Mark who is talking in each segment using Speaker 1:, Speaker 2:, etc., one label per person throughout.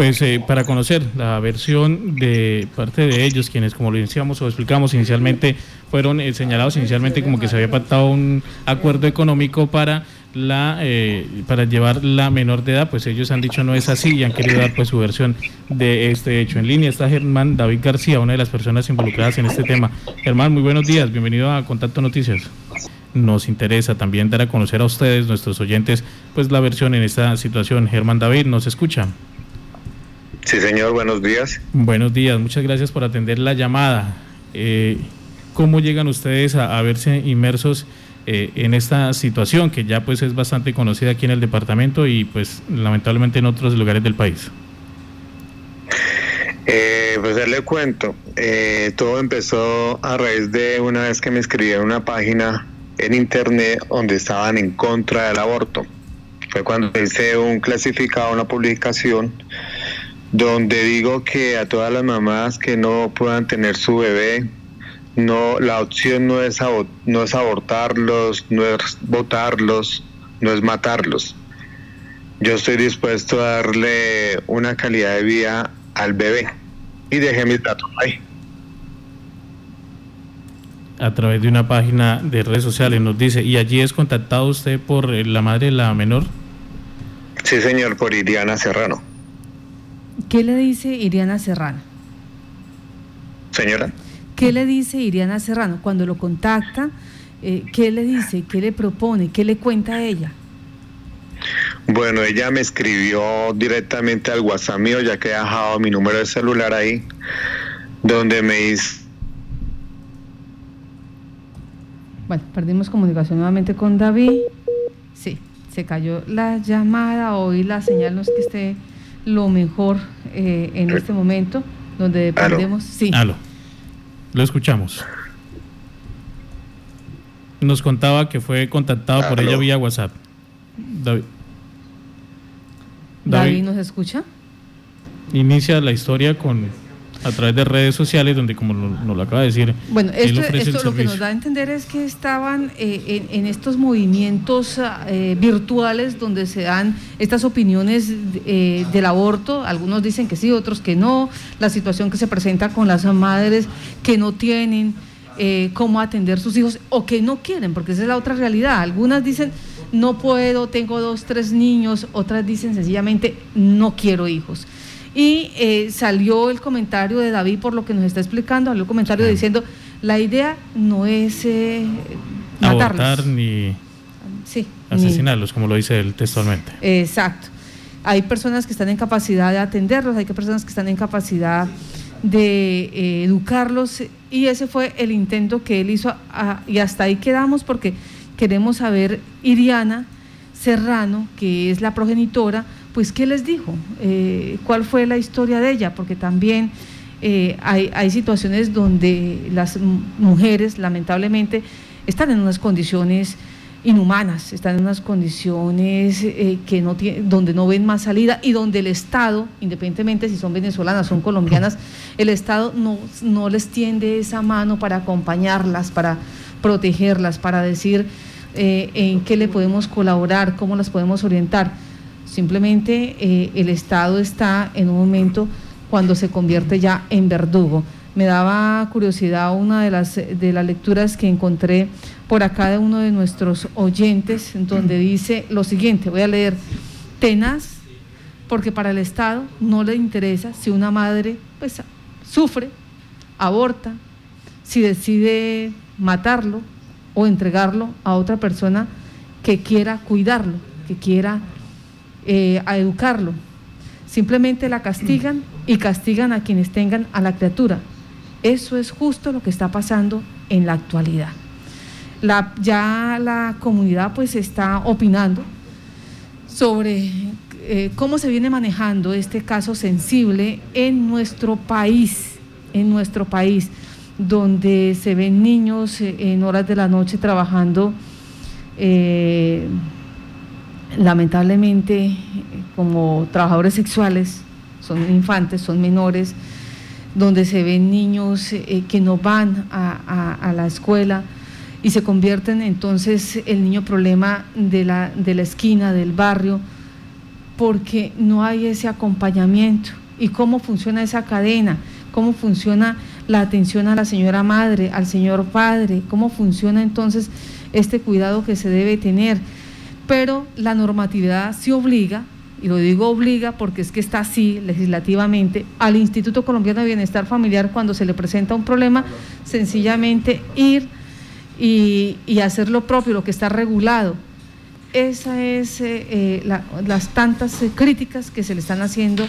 Speaker 1: Pues eh, para conocer la versión de parte de ellos, quienes como lo iniciamos o explicamos inicialmente, fueron eh, señalados inicialmente como que se había pactado un acuerdo económico para la eh, para llevar la menor de edad, pues ellos han dicho no es así y han querido dar pues su versión de este hecho. En línea está Germán David García, una de las personas involucradas en este tema. Germán, muy buenos días, bienvenido a Contacto Noticias. Nos interesa también dar a conocer a ustedes, nuestros oyentes, pues la versión en esta situación. Germán David, ¿nos escucha?
Speaker 2: Sí, señor, buenos días.
Speaker 1: Buenos días, muchas gracias por atender la llamada. Eh, ¿Cómo llegan ustedes a, verse inmersos eh, en esta situación que ya pues es bastante conocida aquí en el departamento y pues lamentablemente en otros lugares del país?
Speaker 2: Eh, pues le cuento, eh, todo empezó a raíz de una vez que me escribí en una página en internet donde estaban en contra del aborto. Fue cuando hice un clasificado, una publicación donde digo que a todas las mamás que no puedan tener su bebé, no la opción no es no es abortarlos, no es votarlos, no es matarlos. Yo estoy dispuesto a darle una calidad de vida al bebé y dejé mis datos ahí.
Speaker 1: A través de una página de redes sociales nos dice, ¿y allí es contactado usted por la madre de la menor?
Speaker 2: Sí, señor, por Iriana Serrano.
Speaker 3: ¿Qué le dice Iriana Serrano?
Speaker 2: Señora.
Speaker 3: ¿Qué le dice Iriana Serrano cuando lo contacta? Eh, ¿Qué le dice? ¿Qué le propone? ¿Qué le cuenta a ella?
Speaker 2: Bueno, ella me escribió directamente al WhatsApp mío, ya que he dejado mi número de celular ahí, donde me dice...
Speaker 3: Bueno, perdimos comunicación nuevamente con David. Sí, se cayó la llamada, hoy la señal no es que esté lo mejor eh, en este momento, donde dependemos.
Speaker 1: Sí. Lo escuchamos. Nos contaba que fue contactado por ella vía WhatsApp.
Speaker 3: David. David. ¿nos escucha?
Speaker 1: Inicia la historia con a través de redes sociales, donde como nos lo acaba de decir.
Speaker 3: Bueno, esto, esto lo que nos da a entender es que estaban eh, en, estos movimientos eh, virtuales donde se dan estas opiniones eh, del aborto, algunos dicen que sí, otros que no, la situación que se presenta con las madres que no tienen cómo atender sus hijos o que no quieren, porque esa es la otra realidad. Algunas dicen, no puedo, tengo dos, tres niños, otras dicen sencillamente, no quiero hijos. Y eh, salió el comentario de David por lo que nos está explicando, salió el comentario diciendo, la idea no es eh,
Speaker 1: matarlos. ni asesinarlos, como lo dice él textualmente.
Speaker 3: Exacto. Hay personas que están en capacidad de atenderlos, hay personas que están en capacidad de eh, educarlos y ese fue el intento que él hizo y hasta ahí quedamos porque queremos saber Iriana Serrano, que es la progenitora, pues ¿qué les dijo? Eh, ¿Cuál fue la historia de ella? Porque también eh, hay, situaciones donde las mujeres, lamentablemente, están en unas condiciones inhumanas, están en unas condiciones eh, que no donde no ven más salida y donde el Estado, independientemente si son venezolanas, son colombianas, el Estado no, no les tiende esa mano para acompañarlas, para protegerlas, para decir en qué le podemos colaborar, cómo las podemos orientar Simplemente eh, el Estado está en un momento cuando se convierte ya en verdugo. Me daba curiosidad una de las, de las lecturas que encontré por acá de uno de nuestros oyentes, donde dice lo siguiente, voy a leer, tenaz, porque para el Estado no le interesa si una madre pues, sufre, aborta, si decide matarlo o entregarlo a otra persona que quiera cuidarlo, que quiera eh, a educarlo. Simplemente la castigan y castigan a quienes tengan a la criatura. Eso es justo lo que está pasando en la actualidad. La, ya la comunidad pues está opinando sobre eh, cómo se viene manejando este caso sensible en nuestro país, en nuestro país, donde se ven niños eh, en horas de la noche trabajando lamentablemente como trabajadores sexuales, son infantes, son menores, donde se ven niños eh, que no van a, la escuela y se convierten entonces el niño problema de la, de la esquina, del barrio, porque no hay ese acompañamiento. ¿Y cómo funciona esa cadena? ¿Cómo funciona la atención a la señora madre, al señor padre? ¿Cómo funciona entonces este cuidado que se debe tener? Pero la normatividad se obliga, y lo digo obliga porque es que está así legislativamente, al Instituto Colombiano de Bienestar Familiar cuando se le presenta un problema, sencillamente ir y, hacer lo propio, lo que está regulado. Esa es eh, eh, las tantas eh, críticas que se le están haciendo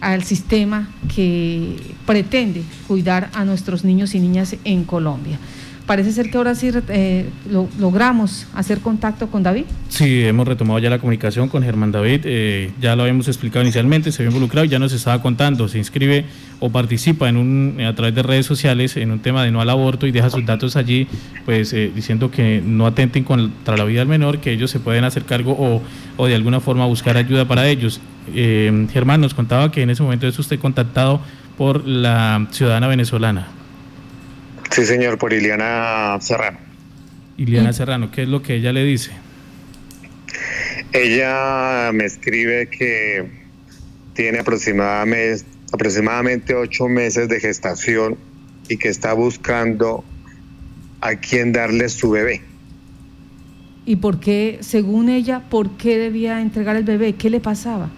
Speaker 3: al sistema que pretende cuidar a nuestros niños y niñas en Colombia parece ser que ahora sí eh, logramos hacer contacto con David.
Speaker 1: Sí, hemos retomado ya la comunicación con Germán David, eh, ya lo habíamos explicado inicialmente, se había involucrado y ya nos estaba contando, se inscribe o participa en un, a través de redes sociales en un tema de no al aborto y deja sus datos allí, pues eh, diciendo que no atenten contra la vida del menor, que ellos se pueden hacer cargo o, o de alguna forma buscar ayuda para ellos. Germán nos contaba que en ese momento es usted contactado por la ciudadana venezolana.
Speaker 2: Sí, señor, por Iliana Serrano.
Speaker 1: Iliana Serrano, ¿qué es lo que ella le dice?
Speaker 2: Ella me escribe que tiene aproximadamente, aproximadamente ocho meses de gestación y que está buscando a quién darle su bebé.
Speaker 3: ¿Y por qué, según ella, por qué debía entregar el bebé? ¿Qué le pasaba?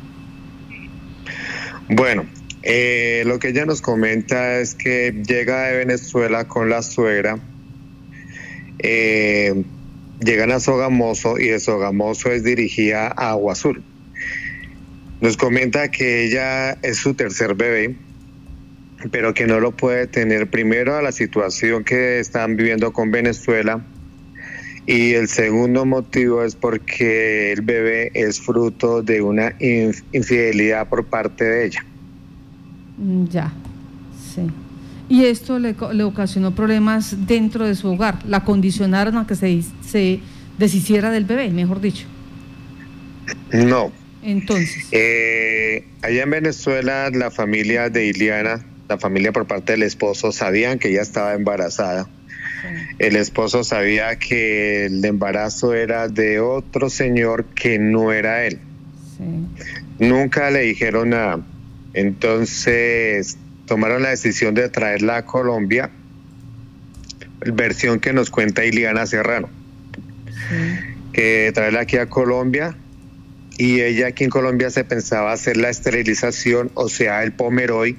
Speaker 2: Bueno, eh, lo que ella nos comenta es que llega de Venezuela con la suegra, eh, llegan a Sogamoso y de Sogamoso es dirigida a Agua Azul. Nos comenta que ella es su tercer bebé, pero que no lo puede tener primero a la situación que están viviendo con Venezuela. Y el segundo motivo es porque el bebé es fruto de una infidelidad por parte de ella.
Speaker 3: Mm, ya, sí. Y esto le, ocasionó problemas dentro de su hogar, la condicionaron a que se, se deshiciera del bebé, mejor dicho.
Speaker 2: No.
Speaker 3: Entonces.
Speaker 2: Eh, allá en Venezuela, la familia de Iliana, la familia por parte del esposo, sabían que ella estaba embarazada. El esposo sabía que el embarazo era de otro señor que no era él. Nunca le dijeron nada. Entonces tomaron la decisión de traerla a Colombia, versión que nos cuenta Iliana Serrano, que traerla aquí a Colombia y ella aquí en Colombia se pensaba hacer la esterilización, o sea, el pomeroy,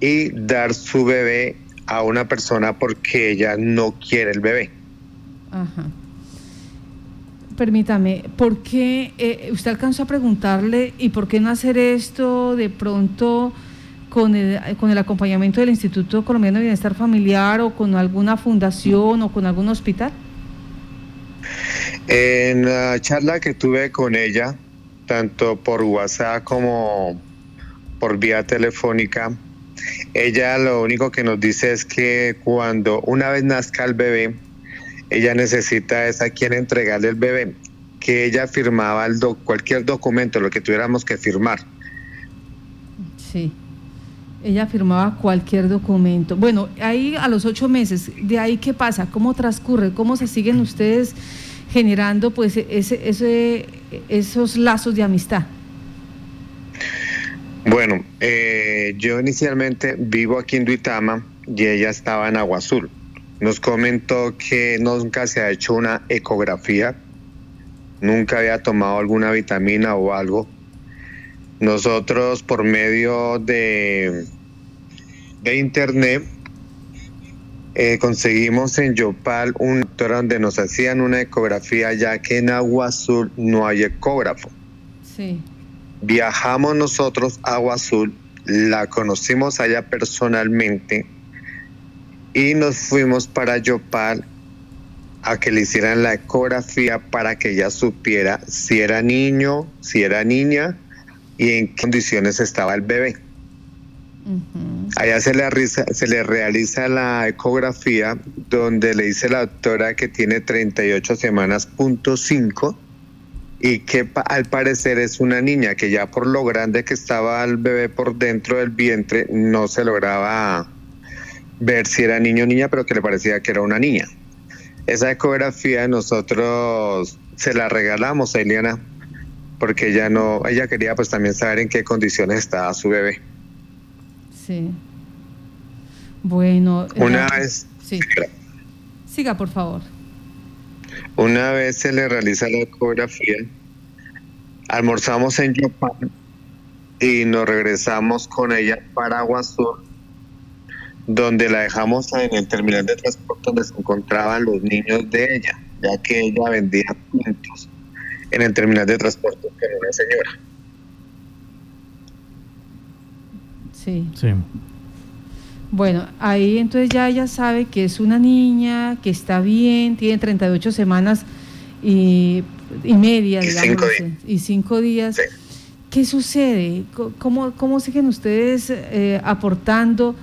Speaker 2: y dar su bebé a una persona porque ella no quiere el bebé. Ajá
Speaker 3: permítame, ¿por qué eh, usted alcanzó a preguntarle y por qué no hacer esto de pronto con el, con el acompañamiento del Instituto Colombiano de Bienestar Familiar o con alguna fundación o con algún hospital?
Speaker 2: En la charla que tuve con ella, tanto por WhatsApp como por vía telefónica, ella lo único que nos dice es que cuando una vez nazca el bebé, ella necesita es a quien entregarle el bebé, que ella firmaba el cualquier documento, lo que tuviéramos que firmar.
Speaker 3: Sí, ella firmaba cualquier documento. Bueno, ahí a los ocho meses, ¿de ahí qué pasa? ¿Cómo transcurre? ¿Cómo se siguen ustedes generando pues ese, ese, esos lazos de amistad?
Speaker 2: Bueno, eh, yo inicialmente vivo aquí en Duitama y ella estaba en Agua Azul. Nos comentó que nunca se ha hecho una ecografía, nunca había tomado alguna vitamina o algo. Nosotros por medio de, de internet eh, conseguimos en Yopal un doctor donde nos hacían una ecografía ya que en Agua Azul no hay ecógrafo. Sí. Viajamos nosotros a Agua Azul, la conocimos allá personalmente y nos fuimos para Yopal a que le hicieran la ecografía para que ella supiera si era niño, si era niña y en qué condiciones estaba el bebé. Allá se le, se le realiza la ecografía donde le dice la doctora que tiene 38 semanas punto 5 y que al parecer es una niña que ya por lo grande que estaba el bebé por dentro del vientre no se lograba ver si era niño o niña, pero que le parecía que era una niña. Esa ecografía nosotros se la regalamos a Eliana porque ella no, ella quería pues también saber en qué condiciones estaba su bebé.
Speaker 3: Sí. Bueno.
Speaker 2: Una vez.
Speaker 3: Sí. Siga, por favor.
Speaker 2: Una vez se le realiza la ecografía, almorzamos en Yopal y nos regresamos con ella para Aguasur, donde la dejamos en el terminal de transporte donde se encontraban los niños de ella, ya que ella vendía puntos en el terminal de transporte con una señora.
Speaker 3: Sí. Sí. Bueno, ahí entonces ya ella sabe que es una niña, que está bien, tiene 38 semanas y, y media, digamos, y cinco días. ¿Qué sucede? ¿Cómo, cómo siguen ustedes eh, aportando?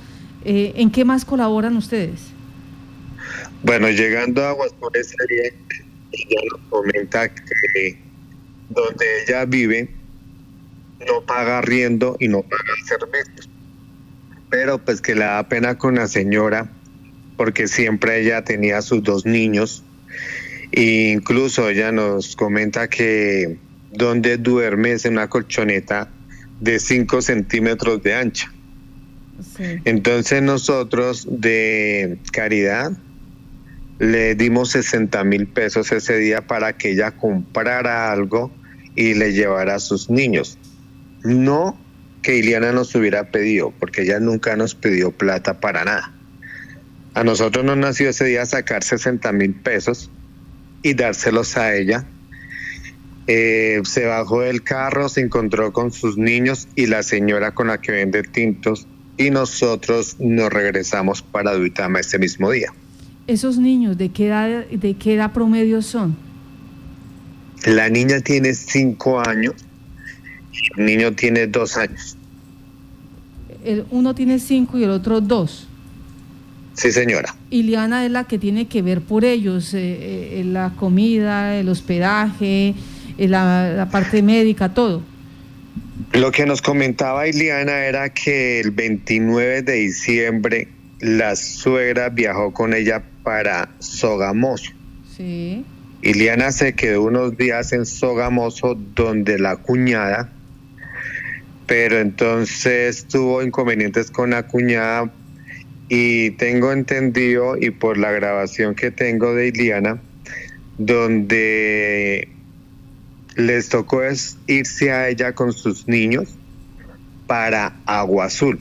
Speaker 3: Eh, ¿En qué más colaboran ustedes?
Speaker 2: Bueno, llegando a Aguascores, ella nos comenta que donde ella vive no paga arriendo y no paga servicios pero pues que le da pena con la señora porque siempre ella tenía sus dos niños e incluso ella nos comenta que donde duerme es en una colchoneta de 5 centímetros de ancha. Entonces nosotros de caridad le dimos 60 mil pesos ese día para que ella comprara algo y le llevara a sus niños. No que Iliana nos hubiera pedido, porque ella nunca nos pidió plata para nada. A nosotros nos nació ese día sacar 60 mil pesos y dárselos a ella. Eh, se bajó del carro, se encontró con sus niños y la señora con la que vende tintos y nosotros nos regresamos para Duitama ese mismo día.
Speaker 3: ¿Esos niños de qué edad, de qué edad promedio son?
Speaker 2: La niña tiene cinco años el niño tiene dos años.
Speaker 3: El, uno tiene cinco y el otro dos.
Speaker 2: Sí, señora.
Speaker 3: Iliana es la que tiene que ver por ellos, eh, eh, la comida, el hospedaje, eh, la, parte médica, todo.
Speaker 2: Lo que nos comentaba Iliana era que el 29 de diciembre la suegra viajó con ella para Sogamoso. Sí. Iliana se quedó unos días en Sogamoso donde la cuñada pero entonces tuvo inconvenientes con la cuñada y tengo entendido y por la grabación que tengo de Iliana, donde les tocó es irse a ella con sus niños para Agua Azul.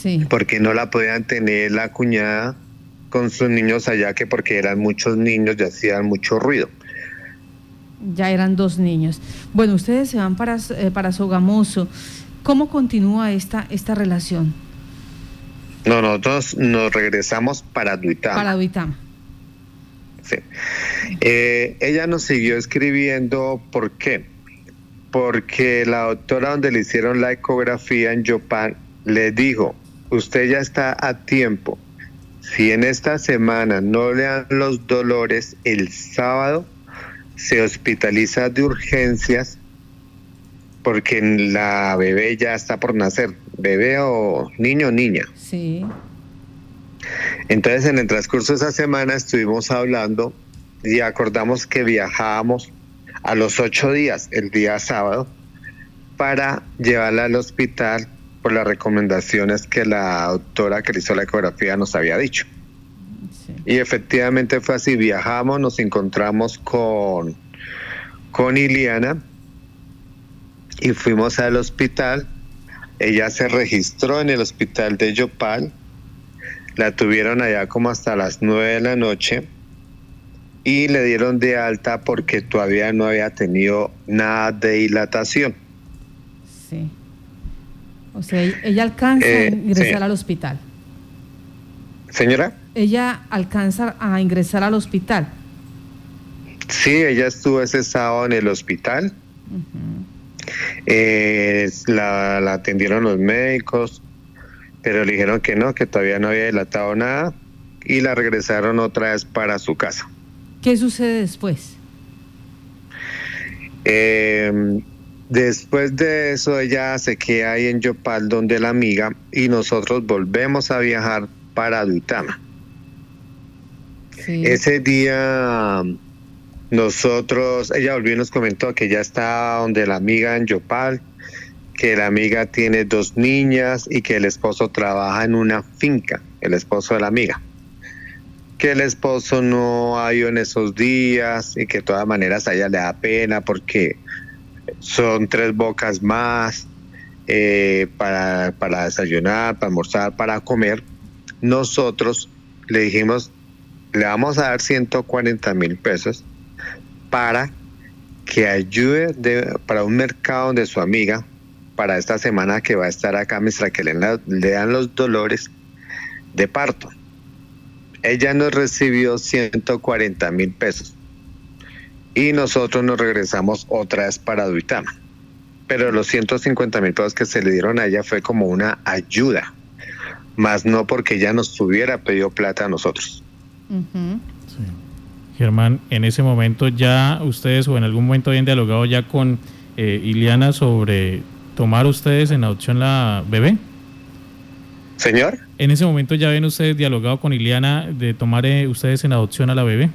Speaker 2: Sí. Porque no la podían tener la cuñada con sus niños allá, que porque eran muchos niños y hacían mucho ruido
Speaker 3: ya eran dos niños. Bueno, ustedes se van para, eh, para Sogamoso. ¿Cómo continúa esta, esta relación?
Speaker 2: No, nosotros nos regresamos para Duitama.
Speaker 3: Para Duitama.
Speaker 2: Eh, ella nos siguió escribiendo, ¿por qué? Porque la doctora donde le hicieron la ecografía en Yopal le dijo, usted ya está a tiempo. Si en esta semana no le dan los dolores el sábado, se hospitaliza de urgencias porque la bebé ya está por nacer, bebé o niño o niña. Sí. Entonces en el transcurso de esa semana estuvimos hablando y acordamos que viajábamos a los ocho días, el día sábado, para llevarla al hospital por las recomendaciones que la doctora que le hizo la ecografía nos había dicho. Y efectivamente fue así, viajamos, nos encontramos con, con Iliana y fuimos al hospital. Ella se registró en el hospital de Yopal, la tuvieron allá como hasta las nueve de la noche y le dieron de alta porque todavía no había tenido nada de dilatación.
Speaker 3: Sí. O sea, ella alcanza a eh, ingresar al hospital.
Speaker 2: Señora
Speaker 3: ella alcanza a ingresar al hospital.
Speaker 2: Sí, ella estuvo ese sábado en el hospital. Eh, la, atendieron los médicos, pero le dijeron que no, que todavía no había dilatado nada y la regresaron otra vez para su casa.
Speaker 3: ¿Qué sucede después?
Speaker 2: Em, después de eso ella se queda ahí en Yopal donde la amiga y nosotros volvemos a viajar para Duitama. Ese día Nosotros, ella volvió y nos comentó que ya está donde la amiga en Yopal, que la amiga tiene dos niñas y que el esposo trabaja en una finca, el esposo de la amiga. Que el esposo no ha ido en esos días y que de todas maneras a ella le da pena porque son tres bocas más eh, para, para desayunar, para almorzar, para comer. Nosotros le dijimos, le vamos a dar 140 mil pesos para que ayude para un mercado de su amiga para esta semana que va a estar acá mientras que le, le dan los dolores de parto. Ella nos recibió 140 mil pesos y nosotros nos regresamos otra vez para Duitama. Pero los 150 mil pesos que se le dieron a ella fue como una ayuda, más no porque ella nos hubiera pedido plata a nosotros.
Speaker 1: Germán, en ese momento ya ustedes o en algún momento habían dialogado ya con eh, Iliana sobre tomar ustedes en adopción la bebé.
Speaker 2: Señor.
Speaker 1: En ese momento ya habían ustedes dialogado con Iliana de tomar eh, ustedes en adopción a la bebé.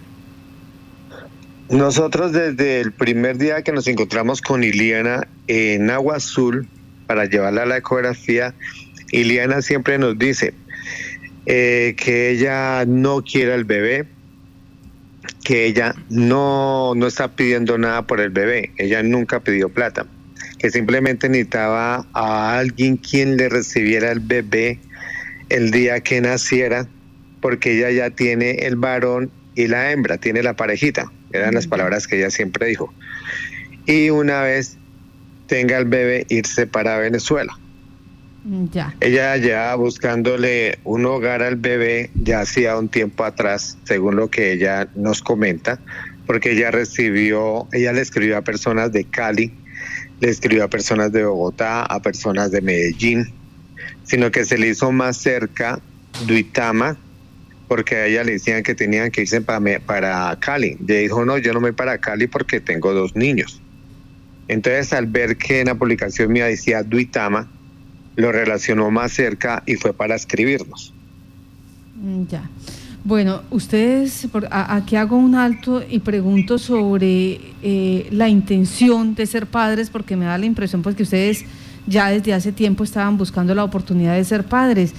Speaker 2: Nosotros desde el primer día que nos encontramos con Iliana en Agua Azul para llevarla a la ecografía, Iliana siempre nos dice eh, que ella no quiere al bebé, que ella no, no está pidiendo nada por el bebé, ella nunca pidió plata, que simplemente necesitaba a alguien quien le recibiera el bebé el día que naciera, porque ella ya tiene el varón y la hembra, tiene la parejita, eran las palabras que ella siempre dijo. Y una vez tenga el bebé, irse para Venezuela. Ya. Ella ya buscándole un hogar al bebé ya hacía un tiempo atrás, según lo que ella nos comenta, porque ella recibió, ella le escribió a personas de Cali, le escribió a personas de Bogotá, a personas de Medellín, sino que se le hizo más cerca Duitama, porque a ella le decían que tenían que irse para, para Cali. Le dijo, no, yo no me voy para Cali porque tengo dos niños. Entonces, al ver que en la publicación mía decía Duitama, lo relacionó más cerca y fue para escribirnos.
Speaker 3: Mm, ya. Bueno, ustedes, aquí hago un alto y pregunto sobre eh, la intención de ser padres, porque me da la impresión pues que ustedes ya desde hace tiempo estaban buscando la oportunidad de ser padres.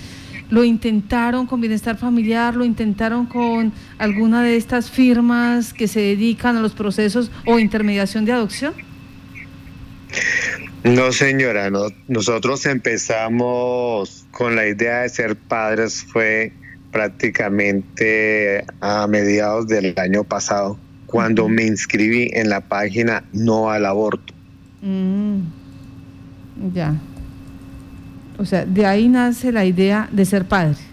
Speaker 3: ¿Lo intentaron con bienestar familiar? ¿Lo intentaron con alguna de estas firmas que se dedican a los procesos o intermediación de adopción?
Speaker 2: No, señora, no, nosotros empezamos con la idea de ser padres fue prácticamente a mediados del año pasado, cuando me inscribí en la página No al Aborto. Mm,
Speaker 3: ya. O sea, de ahí nace la idea de ser padre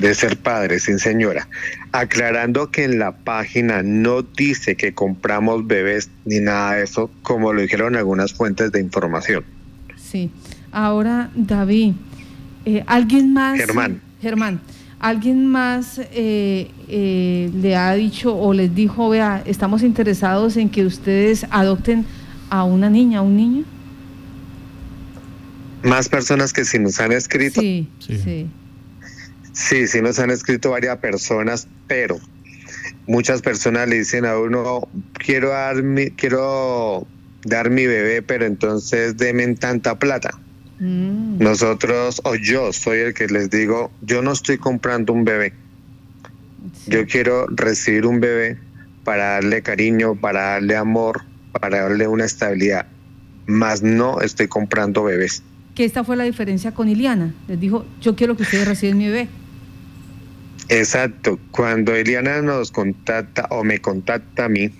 Speaker 2: de ser padre, sin señora. Aclarando que en la página no dice que compramos bebés ni nada de eso, como lo dijeron algunas fuentes de información.
Speaker 3: Sí. Ahora, David, eh, ¿alguien más?
Speaker 2: Germán.
Speaker 3: Germán, ¿alguien más eh, eh, le ha dicho o les dijo, vea, estamos interesados en que ustedes adopten a una niña, a un niño?
Speaker 2: Más personas que si nos han escrito.
Speaker 3: sí. sí.
Speaker 2: Sí, sí nos han escrito varias personas, pero muchas personas le dicen a uno, quiero dar mi, quiero dar mi bebé, pero entonces demen tanta plata. Mm. Nosotros, o yo soy el que les digo, yo no estoy comprando un bebé. Yo quiero recibir un bebé para darle cariño, para darle amor, para darle una estabilidad. Más no estoy comprando bebés.
Speaker 3: Que esta fue la diferencia con Iliana. Les dijo, yo quiero que ustedes reciban mi bebé.
Speaker 2: Exacto. Cuando Eliana nos contacta o me contacta a mí,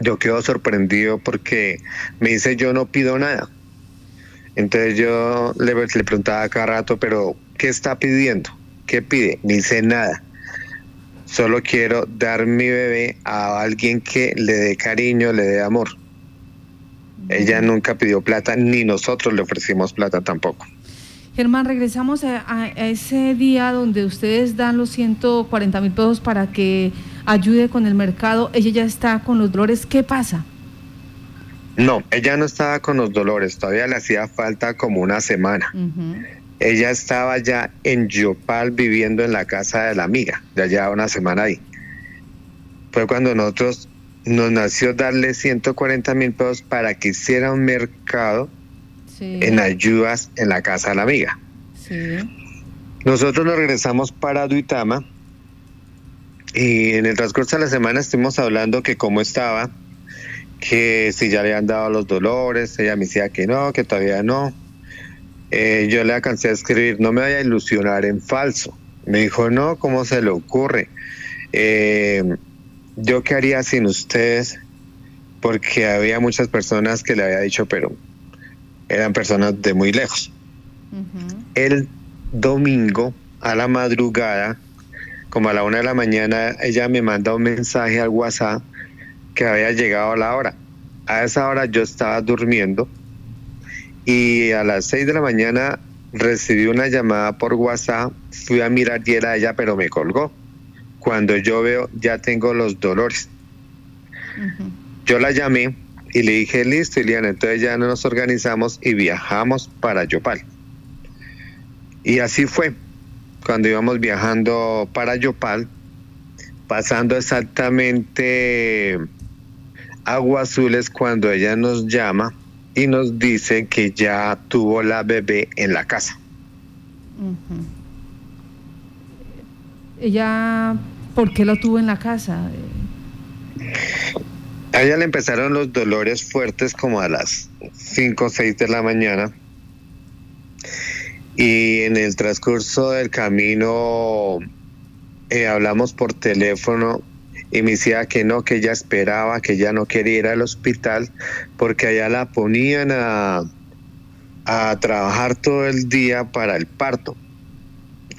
Speaker 2: yo quedo sorprendido porque me dice yo no pido nada. Entonces yo le, le preguntaba cada rato, pero ¿qué está pidiendo? ¿Qué pide? Ni dice nada. Solo quiero dar mi bebé a alguien que le dé cariño, le dé amor. Ella nunca pidió plata, ni nosotros le ofrecimos plata tampoco.
Speaker 3: Germán, regresamos a, ese día donde ustedes dan los 140 mil pesos para que ayude con el mercado. Ella ya está con los dolores. ¿Qué pasa?
Speaker 2: No, ella no estaba con los dolores. Todavía le hacía falta como una semana. Ella estaba ya en Yopal viviendo en la casa de la amiga. Ya llevaba una semana ahí. Fue cuando nosotros nos nació darle 140 mil pesos para que hiciera un mercado en ayudas en la casa de la amiga. Nosotros nos regresamos para Duitama y en el transcurso de la semana estuvimos hablando que cómo estaba, que si ya le han dado los dolores, ella me decía que no, que todavía no. Eh, yo le alcancé a escribir, no me vaya a ilusionar en falso. Me dijo, no, ¿cómo se le ocurre? Eh, yo qué haría sin ustedes, porque había muchas personas que le había dicho, pero eran personas de muy lejos. El domingo a la madrugada, como a la una de la mañana, ella me manda un mensaje al WhatsApp que había llegado a la hora. A esa hora yo estaba durmiendo y a las seis de la mañana recibí una llamada por WhatsApp, fui a mirar y era ella, pero me colgó. Cuando yo veo, ya tengo los dolores. Yo la llamé y le dije, listo, Iliana, entonces ya nos organizamos y viajamos para Yopal. Y así fue, cuando íbamos viajando para Yopal, pasando exactamente Agua Azules cuando ella nos llama y nos dice que ya tuvo la bebé en la casa.
Speaker 3: Ella, ¿por qué la tuvo en la casa?
Speaker 2: A ella le empezaron los dolores fuertes como a las 5 o 6 de la mañana. Y en el transcurso del camino eh, hablamos por teléfono y me decía que no, que ella esperaba, que ya no quería ir al hospital porque allá la ponían a, a trabajar todo el día para el parto.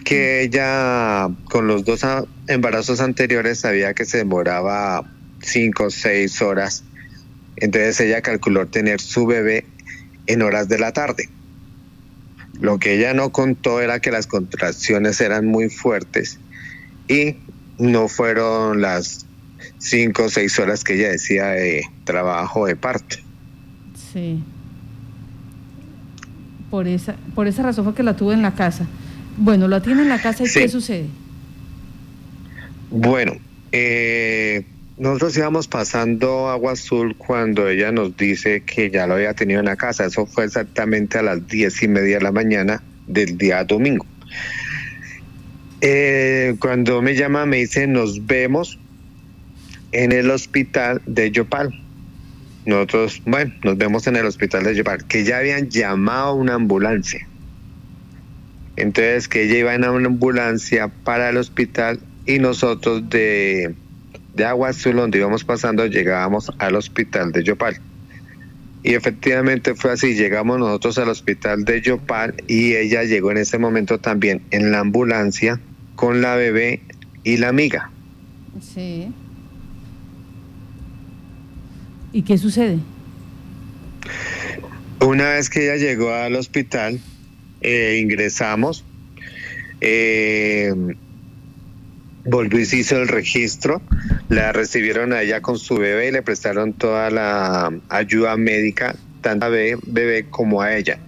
Speaker 2: Que ella con los dos embarazos anteriores sabía que se demoraba cinco o seis horas. Entonces ella calculó tener su bebé en horas de la tarde. Lo que ella no contó era que las contracciones eran muy fuertes y no fueron las cinco o seis horas que ella decía de trabajo de parto.
Speaker 3: Sí. Por esa, por esa razón fue que la tuvo en la casa. Bueno, la tiene en la casa y ¿qué sucede?
Speaker 2: Bueno, eh, nosotros íbamos pasando agua azul cuando ella nos dice que ya lo había tenido en la casa. Eso fue exactamente a las diez y media de la mañana del día domingo. Eh, cuando me llama me dice nos vemos en el hospital de Yopal. Nosotros, bueno, nos vemos en el hospital de Yopal, que ya habían llamado a una ambulancia. Entonces que ella iba en una ambulancia para el hospital y nosotros de de Agua donde íbamos pasando, llegábamos al hospital de Yopal. Y efectivamente fue así, llegamos nosotros al hospital de Yopal y ella llegó en ese momento también en la ambulancia con la bebé y la amiga.
Speaker 3: Sí. ¿Y qué sucede?
Speaker 2: Una vez que ella llegó al hospital, eh, ingresamos. Eh, volvió y se hizo el registro, la recibieron a ella con su bebé y le prestaron toda la ayuda médica, tanto a bebé, como a ella.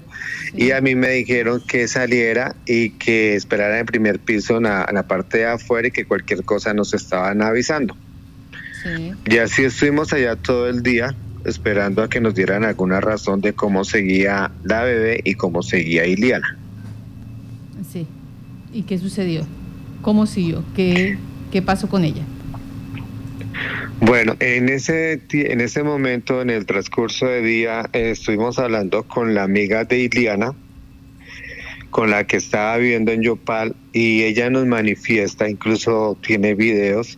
Speaker 2: Y a mí me dijeron que saliera y que esperara en el primer piso en la, parte de afuera y que cualquier cosa nos estaban avisando. Y así estuvimos allá todo el día esperando a que nos dieran alguna razón de cómo seguía la bebé y cómo seguía Iliana.
Speaker 3: Sí. ¿Y qué sucedió? ¿Cómo siguió? ¿Qué, qué pasó con ella?
Speaker 2: Bueno, en ese, en ese momento, en el transcurso de día, eh, estuvimos hablando con la amiga de Iliana, con la que estaba viviendo en Yopal, y ella nos manifiesta, incluso tiene videos,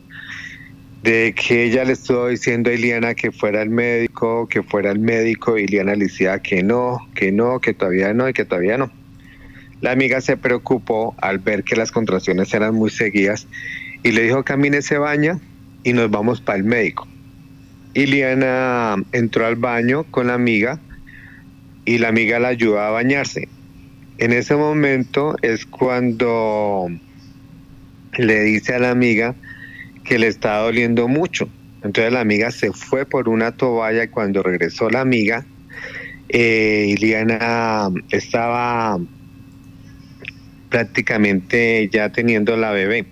Speaker 2: de que ella le estuvo diciendo a Iliana que fuera el médico, que fuera el médico, y Iliana le decía que no, que no, que todavía no y que todavía no. La amiga se preocupó al ver que las contracciones eran muy seguidas y le dijo camine se baña y nos vamos para el médico. Iliana entró al baño con la amiga y la amiga la ayudó a bañarse. En ese momento es cuando le dice a la amiga que le está doliendo mucho. Entonces la amiga se fue por una toalla y cuando regresó la amiga, eh, Iliana estaba prácticamente ya teniendo la bebé.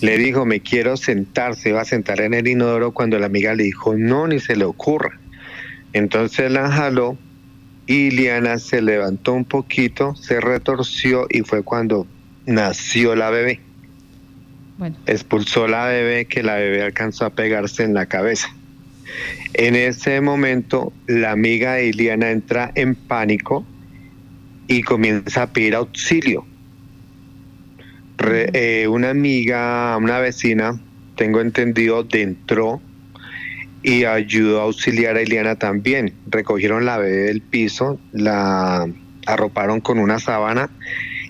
Speaker 2: Le dijo, me quiero sentar, se iba a sentar en el inodoro cuando la amiga le dijo, no, ni se le ocurra. Entonces la jaló y Liana se levantó un poquito, se retorció y fue cuando nació la bebé. Bueno. Expulsó la bebé que la bebé alcanzó a pegarse en la cabeza. En ese momento la amiga de Iliana entra en pánico y comienza a pedir auxilio. Eh, una amiga, una vecina, tengo entendido, entró y ayudó a auxiliar a Iliana también. Recogieron la bebé del piso, la arroparon con una sábana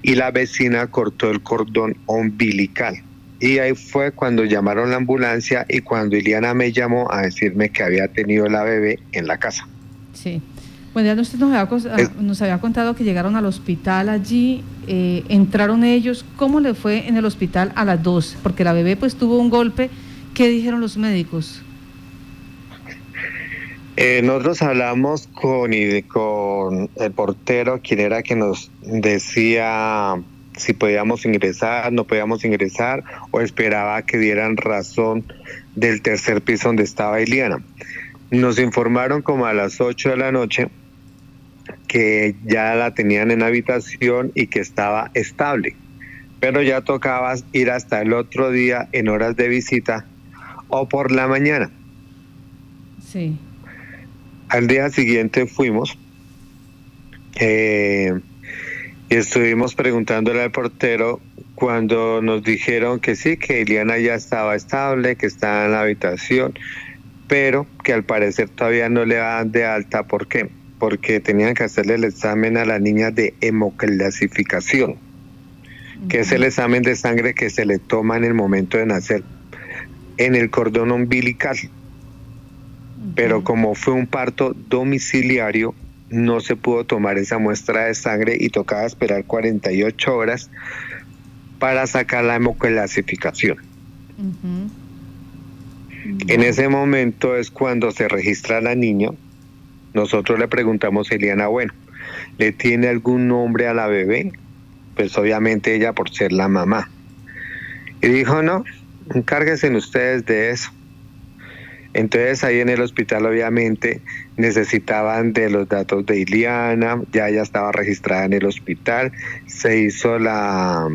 Speaker 2: y la vecina cortó el cordón umbilical. Y ahí fue cuando llamaron la ambulancia y cuando Iliana me llamó a decirme que había tenido la bebé en la casa.
Speaker 3: Sí. Bueno, ya usted nos había, nos había contado que llegaron al hospital allí, eh, entraron ellos. ¿Cómo le fue en el hospital a las dos? Porque la bebé pues tuvo un golpe. ¿Qué dijeron los médicos?
Speaker 2: Eh, nosotros hablamos con, con el portero, quien era que nos decía si podíamos ingresar, no podíamos ingresar, o esperaba que dieran razón del tercer piso donde estaba Iliana. Nos informaron como a las 8 de la noche que ya la tenían en habitación y que estaba estable, pero ya tocaba ir hasta el otro día en horas de visita o por la mañana.
Speaker 3: Sí.
Speaker 2: Al día siguiente fuimos eh, y estuvimos preguntándole al portero cuando nos dijeron que sí, que Eliana ya estaba estable, que estaba en la habitación, pero que al parecer todavía no le dan de alta. ¿Por qué? porque tenían que hacerle el examen a la niña de hemoclasificación, que es el examen de sangre que se le toma en el momento de nacer en el cordón umbilical. Pero como fue un parto domiciliario, no se pudo tomar esa muestra de sangre y tocaba esperar 48 horas para sacar la hemoclasificación. En ese momento es cuando se registra la niña nosotros le preguntamos a Eliana, bueno, ¿le tiene algún nombre a la bebé? Pues obviamente ella por ser la mamá. Y dijo, no, encárguense ustedes de eso. Entonces ahí en el hospital obviamente necesitaban de los datos de Iliana, ya ella estaba registrada en el hospital, se hizo la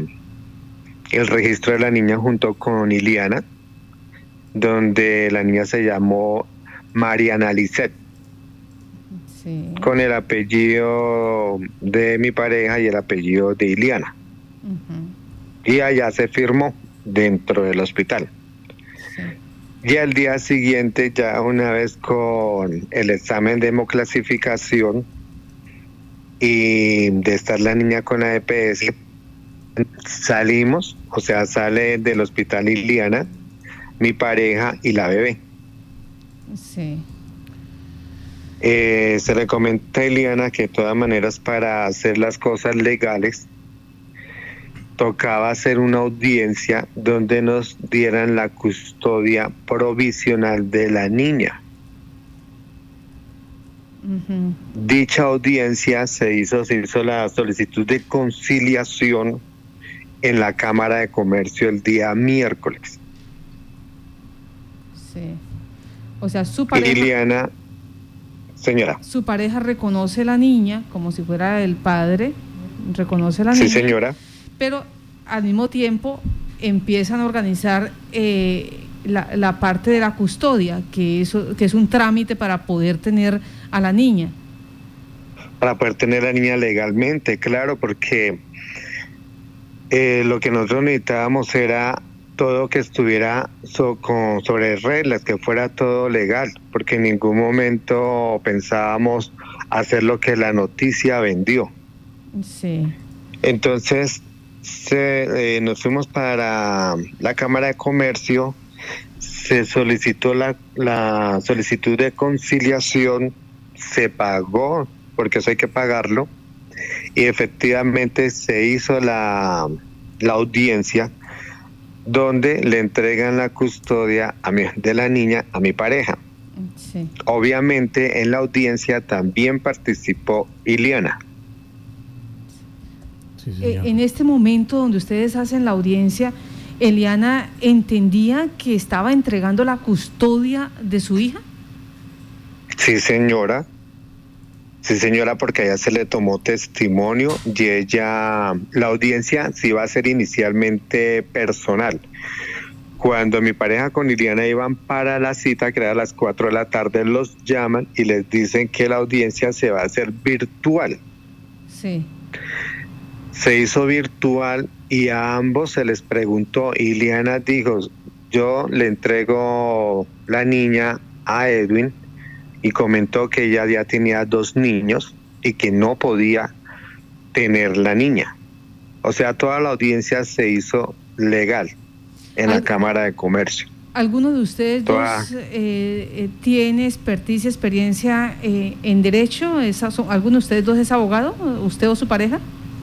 Speaker 2: el registro de la niña junto con Iliana, donde la niña se llamó Mariana Lisette con el apellido de mi pareja y el apellido de Iliana. Y allá se firmó dentro del hospital. Y al día siguiente, ya una vez con el examen de hemoclasificación y de estar la niña con la EPS, salimos, o sea, sale del hospital Iliana, mi pareja y la bebé.
Speaker 3: Sí.
Speaker 2: Eh, se le comenta a Eliana que de todas maneras para hacer las cosas legales tocaba hacer una audiencia donde nos dieran la custodia provisional de la niña. Dicha audiencia se hizo, se hizo la solicitud de conciliación en la Cámara de Comercio el día miércoles.
Speaker 3: Sí. O sea, su pareja...
Speaker 2: Señora.
Speaker 3: Su pareja reconoce a la niña como si fuera el padre, reconoce a la niña.
Speaker 2: Sí, señora.
Speaker 3: Pero al mismo tiempo empiezan a organizar eh, la, parte de la custodia, que, eso, que es un trámite para poder tener a la niña.
Speaker 2: Para poder tener a la niña legalmente, claro, porque eh, lo que nosotros necesitábamos era todo que estuviera sobre reglas, que fuera todo legal, porque en ningún momento pensábamos hacer lo que la noticia vendió.
Speaker 3: Sí.
Speaker 2: Entonces eh, nos fuimos para la Cámara de Comercio, se solicitó la, la solicitud de conciliación, se pagó, porque eso hay que pagarlo, y efectivamente se hizo la, la audiencia donde le entregan la custodia a mi, de la niña a mi pareja. Obviamente en la audiencia también participó Iliana.
Speaker 3: Eh, en este momento donde ustedes hacen la audiencia, Eliana entendía que estaba entregando la custodia de su hija.
Speaker 2: Sí, señora. Sí, señora, porque a ella se le tomó testimonio y ella, la audiencia sí iba a ser inicialmente personal. Cuando mi pareja con Iliana iban para la cita, que era a las 4 de la tarde, los llaman y les dicen que la audiencia se va a hacer virtual.
Speaker 3: Sí.
Speaker 2: Se hizo virtual y a ambos se les preguntó. Iliana dijo, yo le entrego la niña a Edwin y comentó que ella ya tenía dos niños y que no podía tener la niña. O sea, toda la audiencia se hizo legal en la Cámara de Comercio.
Speaker 3: ¿Alguno de ustedes dos eh, eh, tiene expertise, experiencia eh, en derecho? ¿Alguno de ustedes dos es abogado? ¿Usted o su pareja?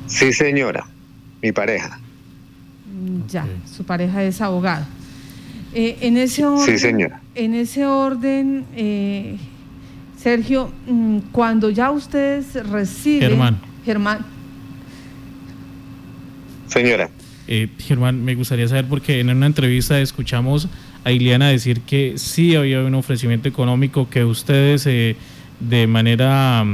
Speaker 2: Sí, señora, mi pareja.
Speaker 3: Mm, ya, su pareja es abogado. en ese orden,
Speaker 2: sí, señora.
Speaker 3: En ese orden, Sergio, mm, cuando ya ustedes reciben...
Speaker 1: Germán.
Speaker 3: Germán.
Speaker 2: Señora.
Speaker 1: Eh, Germán, me gustaría saber porque en una entrevista escuchamos a Iliana decir que sí había un ofrecimiento económico, que ustedes eh, de manera,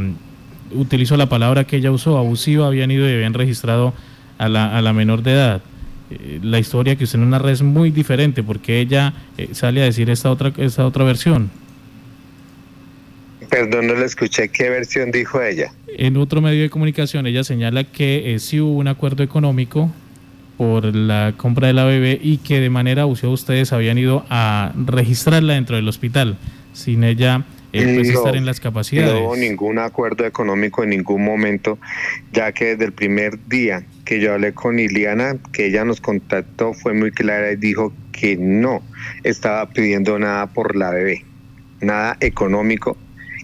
Speaker 1: utilizó la palabra que ella usó, abusiva, habían ido y habían registrado a la, a la menor de edad. Eh, la historia que usted en una red es muy diferente porque ella eh, sale a decir esta otra, esta otra versión.
Speaker 2: Perdón, no le escuché. ¿Qué versión dijo ella?
Speaker 1: En otro medio de comunicación ella señala que sí hubo un acuerdo económico por la compra de la bebé y que de manera abusiva ustedes habían ido a registrarla dentro del hospital sin ella eh, pues, estar en las capacidades.
Speaker 2: No hubo ningún acuerdo económico en ningún momento, ya que desde el primer día que yo hablé con Iliana, que ella nos contactó, fue muy clara y dijo que no estaba pidiendo nada por la bebé, nada económico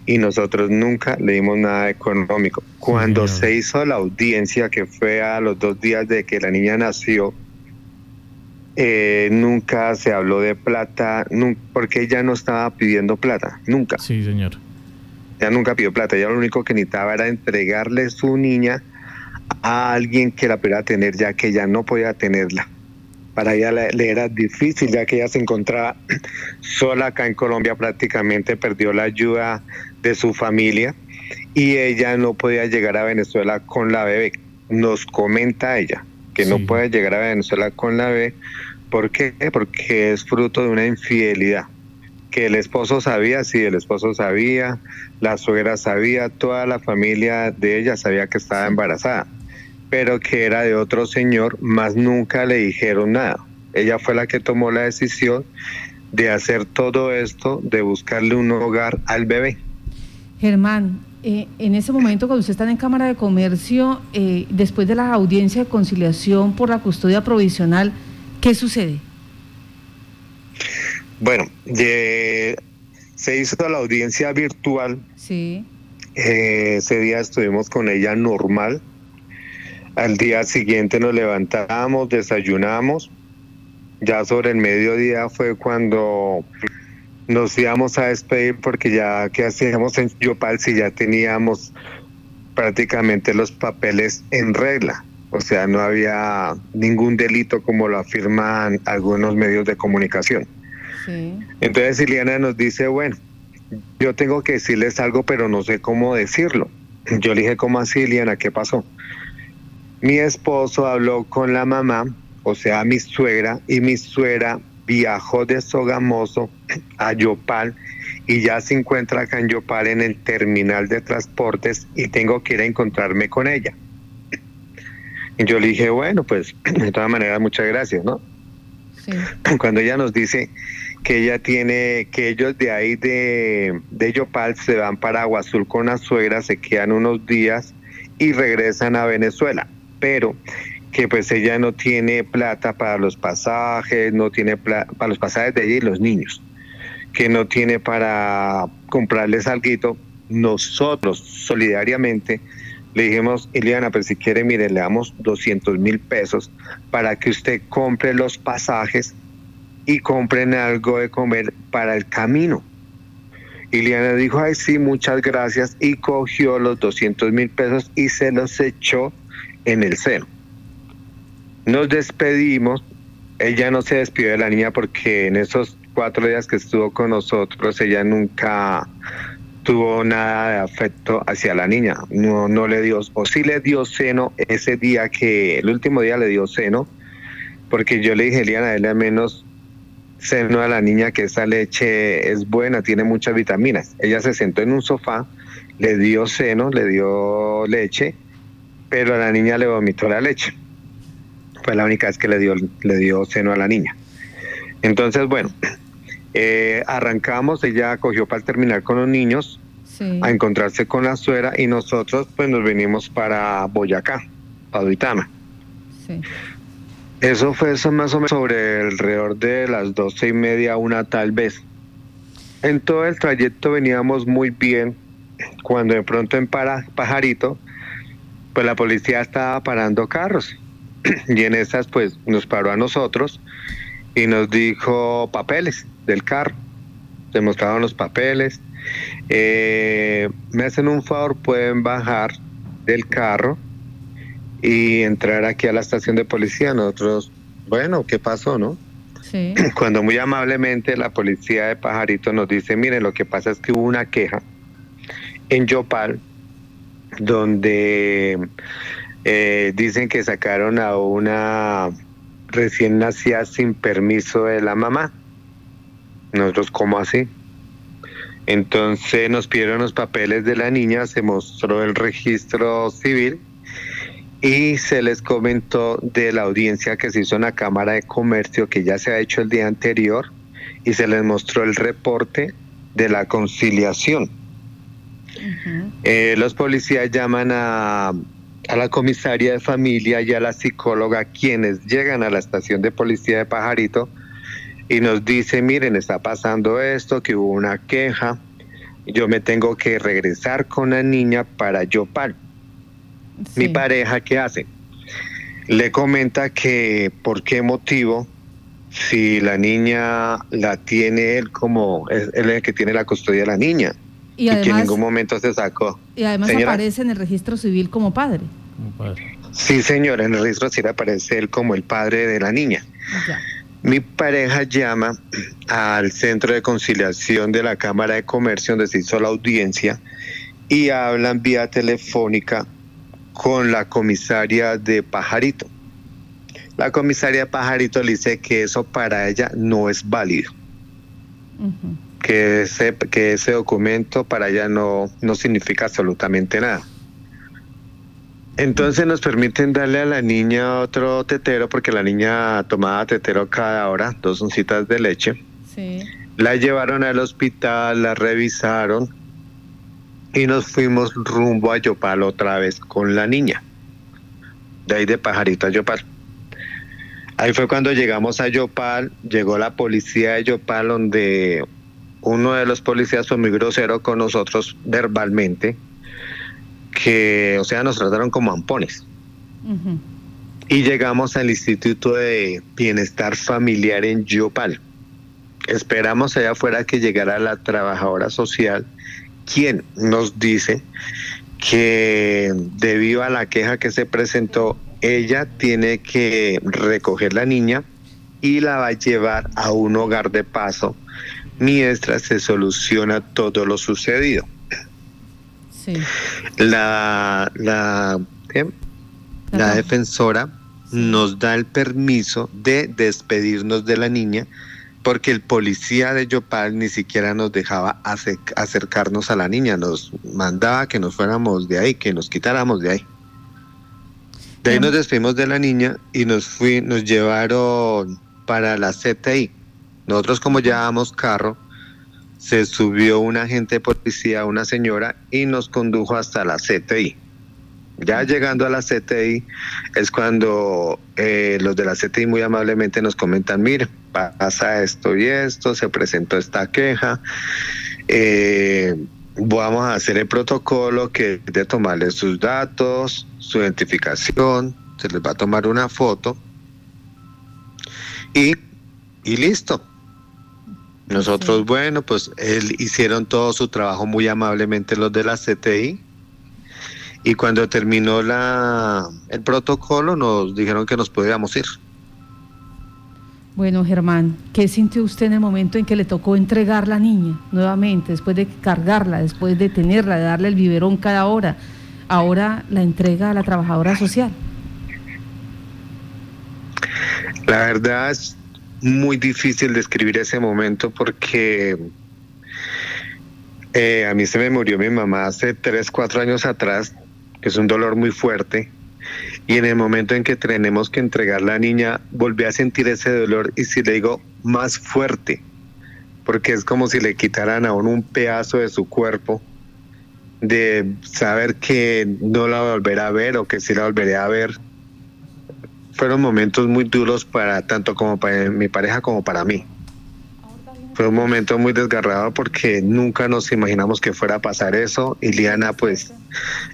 Speaker 2: y nosotros nunca le dimos nada económico. Cuando se hizo la audiencia, que fue a los dos días de que la niña nació, eh, nunca se habló de plata, porque ella no estaba pidiendo plata, nunca.
Speaker 1: Sí, señor.
Speaker 2: Ella nunca pidió plata, ella lo único que necesitaba era entregarle su niña a alguien que la pudiera tener, ya que ella no podía tenerla para ella le, era difícil ya que ella se encontraba sola acá en Colombia, prácticamente perdió la ayuda de su familia y ella no podía llegar a Venezuela con la bebé. Nos comenta ella que no puede llegar a Venezuela con la bebé. ¿Por qué? Porque es fruto de una infidelidad. Que el esposo sabía, sí, el esposo sabía, la suegra sabía, toda la familia de ella sabía que estaba embarazada pero que era de otro señor, más nunca le dijeron nada. Ella fue la que tomó la decisión de hacer todo esto, de buscarle un hogar al bebé.
Speaker 3: Germán, eh, en ese momento cuando usted está en Cámara de Comercio, eh, después de la audiencia de conciliación por la custodia provisional, ¿qué sucede?
Speaker 2: Bueno, se hizo la audiencia virtual.
Speaker 3: Sí.
Speaker 2: Eh, ese día estuvimos con ella normal al día siguiente nos levantamos, desayunamos. Ya sobre el mediodía fue cuando nos íbamos a despedir porque ya que hacíamos en Yopal si ya teníamos prácticamente los papeles en regla. O sea, no había ningún delito como lo afirman algunos medios de comunicación. Entonces Iliana nos dice, bueno, yo tengo que decirles algo, pero no sé cómo decirlo. Yo le dije, ¿cómo así, Iliana? ¿Qué pasó? Mi esposo habló con la mamá, o sea, mi suegra, y mi suegra viajó de Sogamoso a Yopal y ya se encuentra acá en Yopal en el terminal de transportes y tengo que ir a encontrarme con ella. Y yo le dije, bueno, pues de todas maneras, muchas gracias, ¿no? Sí. Cuando ella nos dice que ella tiene, que ellos de ahí de, de Yopal se van para Agua Azul con la suegra, se quedan unos días y regresan a Venezuela pero que pues ella no tiene plata para los pasajes, no tiene plata para los pasajes de ella y los niños, que no tiene para comprarles algo, nosotros solidariamente le dijimos, Iliana, pero si quiere, mire, le damos 200 mil pesos para que usted compre los pasajes y compren algo de comer para el camino. Iliana dijo, ay, sí, muchas gracias, y cogió los 200 mil pesos y se los echó en el seno. Nos despedimos ella no se despidió de la niña porque en esos cuatro días que estuvo con nosotros, ella nunca tuvo nada de afecto hacia la niña. No, no le dio, o sí le dio seno ese día que, el último día le dio seno, porque yo le dije, Eliana, dale al menos seno a la niña que esa leche es buena, tiene muchas vitaminas. Ella se sentó en un sofá, le dio seno, le dio leche, pero a la niña le vomitó la leche. Fue la única vez que le dio, le dio seno a la niña. Entonces, bueno, eh, arrancamos, ella cogió para terminar con los niños, a encontrarse con la suera y nosotros pues nos venimos para Boyacá, para Duitama. Sí. Eso fue eso más o menos sobre alrededor de las doce y media, una tal vez. En todo el trayecto veníamos muy bien, cuando de pronto en para, Pajarito, pues la policía estaba parando carros y en esas pues nos paró a nosotros y nos dijo papeles del carro, demostraron los papeles, eh, me hacen un favor, pueden bajar del carro y entrar aquí a la estación de policía. Nosotros, bueno, ¿qué pasó, no? Sí. Cuando muy amablemente la policía de Pajarito nos dice, miren, lo que pasa es que hubo una queja en Yopal donde eh, dicen que sacaron a una recién nacida sin permiso de la mamá. Nosotros, ¿cómo así? Entonces nos pidieron los papeles de la niña, se mostró el registro civil y se les comentó de la audiencia que se hizo en la Cámara de Comercio que ya se ha hecho el día anterior y se les mostró el reporte de la conciliación. Eh, los policías llaman a, a la comisaria de familia y a la psicóloga quienes llegan a la estación de policía de Pajarito y nos dicen, miren, está pasando esto, que hubo una queja, yo me tengo que regresar con la niña para Yopal mi pareja, ¿qué hace? Le comenta que por qué motivo, si la niña la tiene él como, es él el que tiene la custodia de la niña. Y, que en ningún momento se sacó.
Speaker 3: Y además aparece en el registro civil como padre.
Speaker 2: Sí, señora, en el registro civil aparece él como el padre de la niña. Mi pareja llama al centro de conciliación de la Cámara de Comercio donde se hizo la audiencia y hablan vía telefónica con la comisaria de Pajarito. La comisaria de Pajarito le dice que eso para ella no es válido. que, ese, que ese documento para ella no, no significa absolutamente nada. Entonces nos permiten darle a la niña otro tetero, porque la niña tomaba tetero cada hora, dos oncitas de leche. La llevaron al hospital, la revisaron, y nos fuimos rumbo a Yopal otra vez con la niña. De ahí de Pajarito a Yopal. Ahí fue cuando llegamos a Yopal, llegó la policía de Yopal donde uno de los policías fue muy grosero con nosotros verbalmente, que, o sea, nos trataron como ampones. Y llegamos al Instituto de Bienestar Familiar en Yopal. Esperamos allá afuera que llegara la trabajadora social quien nos dice que debido a la queja que se presentó, ella tiene que recoger la niña y la va a llevar a un hogar de paso mientras se soluciona todo lo sucedido. Sí. La, la, la defensora nos da el permiso de despedirnos de la niña porque el policía de Yopal ni siquiera nos dejaba acercarnos a la niña, nos mandaba que nos fuéramos de ahí, que nos quitáramos de ahí. De ahí nos despedimos de la niña y nos fui, nos llevaron para la CTI. Nosotros como llevábamos carro, se subió un agente de policía, una señora, y nos condujo hasta la CTI. Ya llegando a la CTI es cuando eh, los de la CTI muy amablemente nos comentan, mire, pasa esto y esto, se presentó esta queja, eh, vamos a hacer el protocolo que es de tomarle sus datos, su identificación, se les va a tomar una foto y, y listo. Nosotros, bueno, pues él hicieron todo su trabajo muy amablemente los de la CTI y cuando terminó la, el protocolo nos dijeron que nos podíamos ir.
Speaker 3: Bueno, Germán, ¿qué sintió usted en el momento en que le tocó entregar la niña nuevamente, después de cargarla, después de tenerla, de darle el biberón cada hora? Ahora la entrega a la trabajadora social.
Speaker 2: La verdad es muy difícil describir ese momento porque eh, a mí se me murió mi mamá hace 3, 4 años atrás, que es un dolor muy fuerte y en el momento en que tenemos que entregar la niña, volví a sentir ese dolor y si le digo más fuerte, porque es como si le quitaran a uno un pedazo de su cuerpo, de saber que no la volverá a ver o que sí la volveré a ver. Fueron momentos muy duros para tanto como para mi pareja como para mí. Fue un momento muy desgarrado porque nunca nos imaginamos que fuera a pasar eso. Y Liana, pues,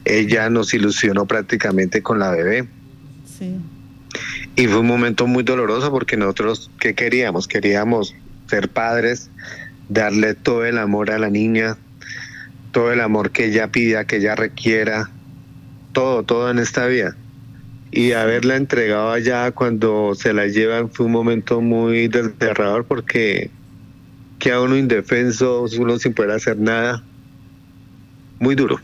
Speaker 2: ella nos ilusionó prácticamente con la bebé. Sí. Y fue un momento muy doloroso porque nosotros, ¿qué queríamos? Queríamos ser padres, darle todo el amor a la niña, todo el amor que ella pida, que ella requiera, todo, todo en esta vida. Y haberla entregado allá cuando se la llevan fue un momento muy desgarrador porque queda uno indefenso, uno sin poder hacer nada. Muy duro.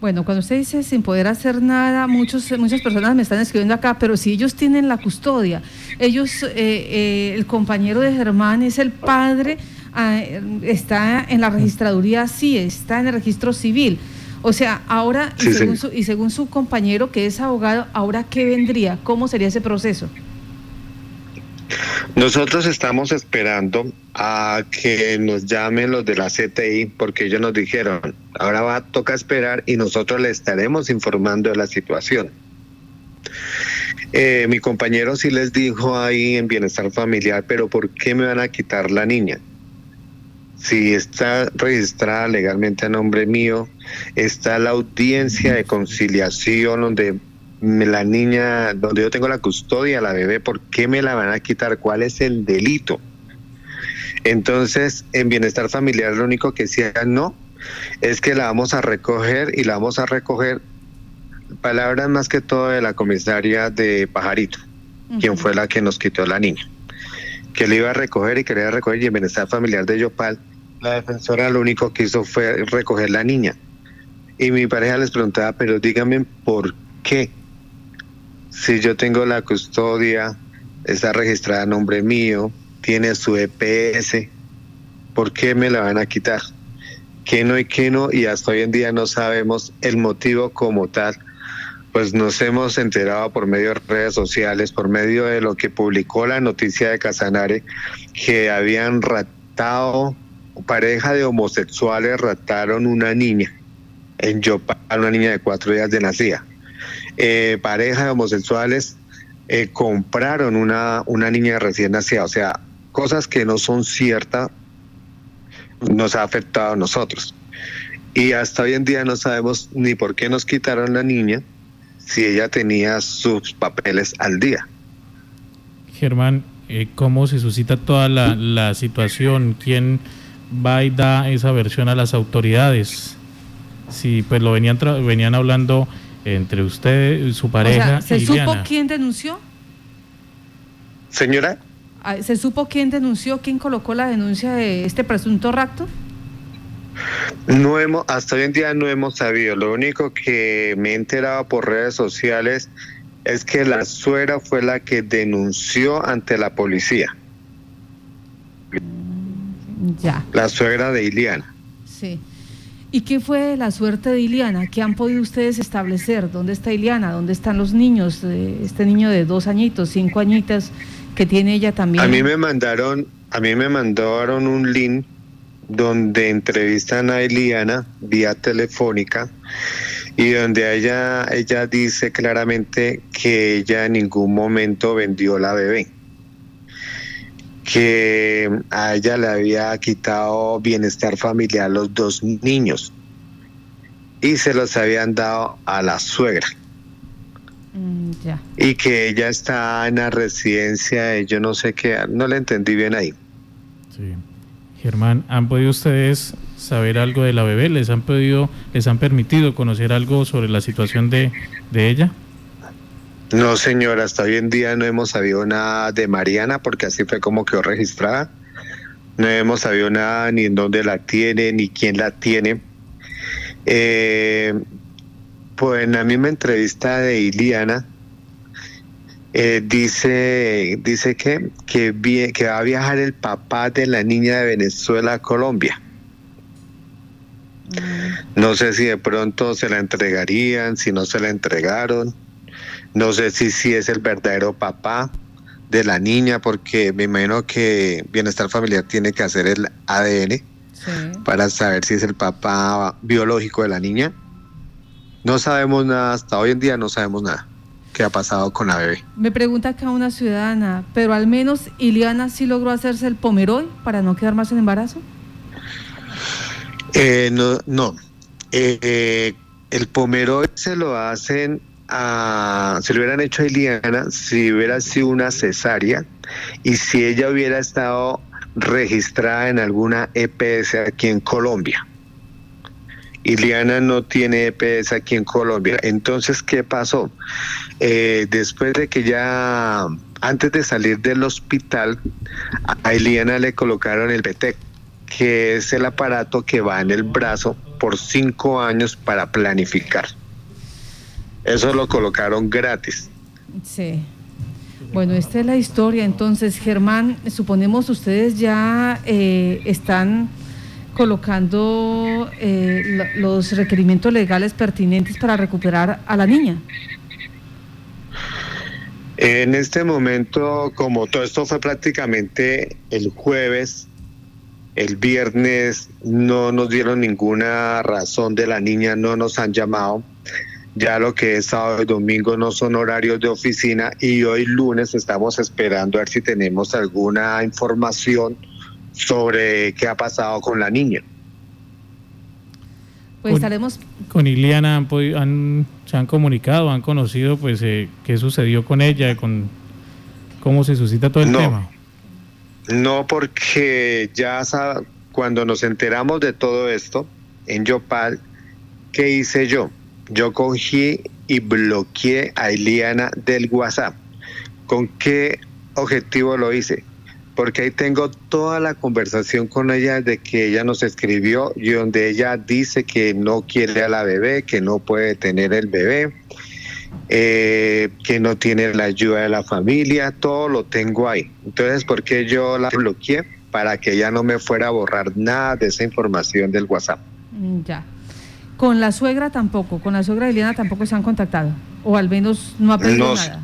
Speaker 3: Bueno, cuando usted dice sin poder hacer nada, muchos, muchas personas me están escribiendo acá, pero si ellos tienen la custodia, ellos, eh, eh, el compañero de Germán es el padre, ah, está en la registraduría, sí, está en el registro civil. O sea, ahora, y, según Su, y según su compañero que es abogado, ahora qué vendría, cómo sería ese proceso.
Speaker 2: Nosotros estamos esperando a que nos llamen los de la CTI porque ellos nos dijeron, ahora va a tocar esperar y nosotros le estaremos informando de la situación. Eh, mi compañero sí les dijo ahí en bienestar familiar, pero ¿por qué me van a quitar la niña? Si está registrada legalmente a nombre mío, está la audiencia de conciliación donde la niña, donde yo tengo la custodia, la bebé, ¿por qué me la van a quitar? ¿Cuál es el delito? Entonces, en bienestar familiar lo único que decía no es que la vamos a recoger y la vamos a recoger, palabras más que todo de la comisaria de Pajarito, quien fue la que nos quitó la niña, que le iba a recoger y quería recoger y en bienestar familiar de Yopal, la defensora lo único que hizo fue recoger la niña. Y mi pareja les preguntaba, pero díganme por qué si yo tengo la custodia, está registrada a nombre mío, tiene su EPS, ¿por qué me la van a quitar? ¿Qué no y qué no? Y hasta hoy en día no sabemos el motivo como tal. Pues nos hemos enterado por medio de redes sociales, por medio de lo que publicó la noticia de Casanare, que habían ratado, pareja de homosexuales rataron una niña en Yopal, una niña de cuatro días de nacida eh, parejas de homosexuales eh, compraron una, una niña recién nacida. O sea, cosas que no son ciertas nos ha afectado a nosotros. Y hasta hoy en día no sabemos ni por qué nos quitaron la niña si ella tenía sus papeles al día.
Speaker 1: Germán, eh, ¿cómo se suscita toda la, la, situación? ¿Quién va y da esa versión a las autoridades? Si pues lo venían, venían hablando entre usted, su pareja.
Speaker 3: ¿Se supo quién denunció?
Speaker 2: Señora.
Speaker 3: Ah, ¿Se supo quién denunció, quién colocó la denuncia de este presunto rapto?
Speaker 2: No hemos, hasta hoy en día no hemos sabido. Lo único que me he enterado por redes sociales es que la suegra fue la que denunció ante la policía.
Speaker 3: Ya.
Speaker 2: La suegra de Iliana.
Speaker 3: Sí. ¿Y qué fue la suerte de Iliana? ¿Qué han podido ustedes establecer? ¿Dónde está Iliana? ¿Dónde están los niños? Este niño de dos añitos, cinco añitas que tiene ella también.
Speaker 2: A mí me mandaron, a mí me mandaron un link donde entrevistan a Iliana vía telefónica y donde ella, ella dice claramente que ella en ningún momento vendió la bebé que a ella le había quitado bienestar familiar los dos niños y se los habían dado a la suegra. Mm, y que ella está en la residencia, yo no sé qué, no le entendí bien ahí.
Speaker 1: Sí. Germán, ¿han podido ustedes saber algo de la bebé? ¿Les han podido, les han permitido conocer algo sobre la situación de, de ella?
Speaker 2: No, señora, hasta hoy en día no hemos sabido nada de Mariana porque así fue como quedó registrada. No hemos sabido nada ni en dónde la tiene, ni quién la tiene. Eh, pues en la misma entrevista de Iliana, eh, dice, dice que, que, que va a viajar el papá de la niña de Venezuela a Colombia. Mm. No sé si de pronto se la entregarían, si no se la entregaron. No sé si, si es el verdadero papá de la niña, porque me imagino que Bienestar Familiar tiene que hacer el ADN para saber si es el papá biológico de la niña. No sabemos nada, hasta hoy en día no sabemos nada qué ha pasado con la bebé.
Speaker 3: Me pregunta acá una ciudadana, pero al menos Iliana sí logró hacerse el pomeroy para no quedar más en embarazo.
Speaker 2: Eh, no, no. Eh, eh, el pomeroy se lo hacen a, se lo hubieran hecho a Iliana si hubiera sido una cesárea y si ella hubiera estado registrada en alguna EPS aquí en Colombia. Iliana no tiene EPS aquí en Colombia. Entonces, ¿qué pasó? Eh, después de que ya, antes de salir del hospital, a Iliana le colocaron el BTEC, que es el aparato que va en el brazo por cinco años para planificar. Eso lo colocaron gratis.
Speaker 3: Sí. Bueno, esta es la historia. Entonces, Germán, suponemos ustedes ya eh, están colocando eh, los requerimientos legales pertinentes para recuperar a la niña.
Speaker 2: En este momento, como todo esto fue prácticamente el jueves, el viernes no nos dieron ninguna razón de la niña, no nos han llamado. Ya lo que es sábado y domingo no son horarios de oficina y hoy lunes estamos esperando a ver si tenemos alguna información sobre qué ha pasado con la niña.
Speaker 3: Pues estaremos...
Speaker 1: Con Iliana han, se han comunicado, han conocido pues eh, qué sucedió con ella, con cómo se suscita todo el tema.
Speaker 2: No, porque ya cuando nos enteramos de todo esto en Yopal, ¿qué hice yo? Yo cogí y bloqueé a Iliana del WhatsApp. ¿Con qué objetivo lo hice? Porque ahí tengo toda la conversación con ella de que ella nos escribió y donde ella dice que no quiere a la bebé, que no puede tener el bebé, eh, que no tiene la ayuda de la familia, todo lo tengo ahí. Entonces, ¿por qué yo la bloqueé? Para que ella no me fuera a borrar nada de esa información del WhatsApp.
Speaker 3: Ya. Con la suegra tampoco, con la suegra de Liliana tampoco se han contactado, o al menos no ha no, nada.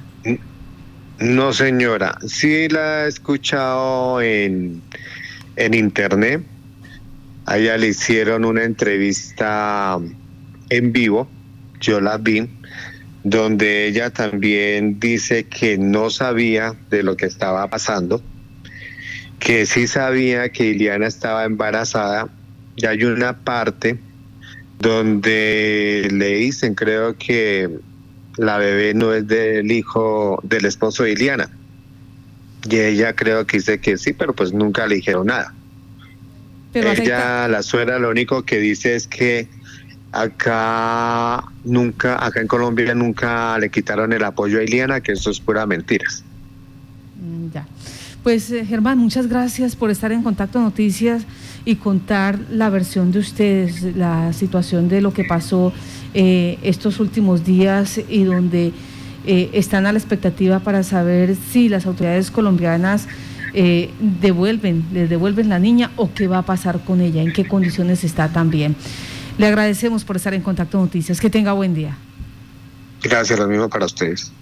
Speaker 2: No, señora, sí la he escuchado en, en internet. A ella le hicieron una entrevista en vivo, yo la vi, donde ella también dice que no sabía de lo que estaba pasando, que sí sabía que Iliana estaba embarazada, y hay una parte donde le dicen, creo que la bebé no es del hijo del esposo de Iliana. Y ella creo que dice que sí, pero pues nunca le dijeron nada. Pero ella, la suegra, lo único que dice es que acá nunca, acá en Colombia nunca le quitaron el apoyo a Iliana, que eso es pura mentiras.
Speaker 3: Mm, ya. Pues eh, Germán, muchas gracias por estar en Contacto Noticias y contar la versión de ustedes, la situación de lo que pasó eh, estos últimos días y donde eh, están a la expectativa para saber si las autoridades colombianas devuelven, les devuelven la niña o qué va a pasar con ella, en qué condiciones está también. Le agradecemos por estar en Contacto Noticias. Que tenga buen día.
Speaker 2: Gracias, lo mismo para ustedes.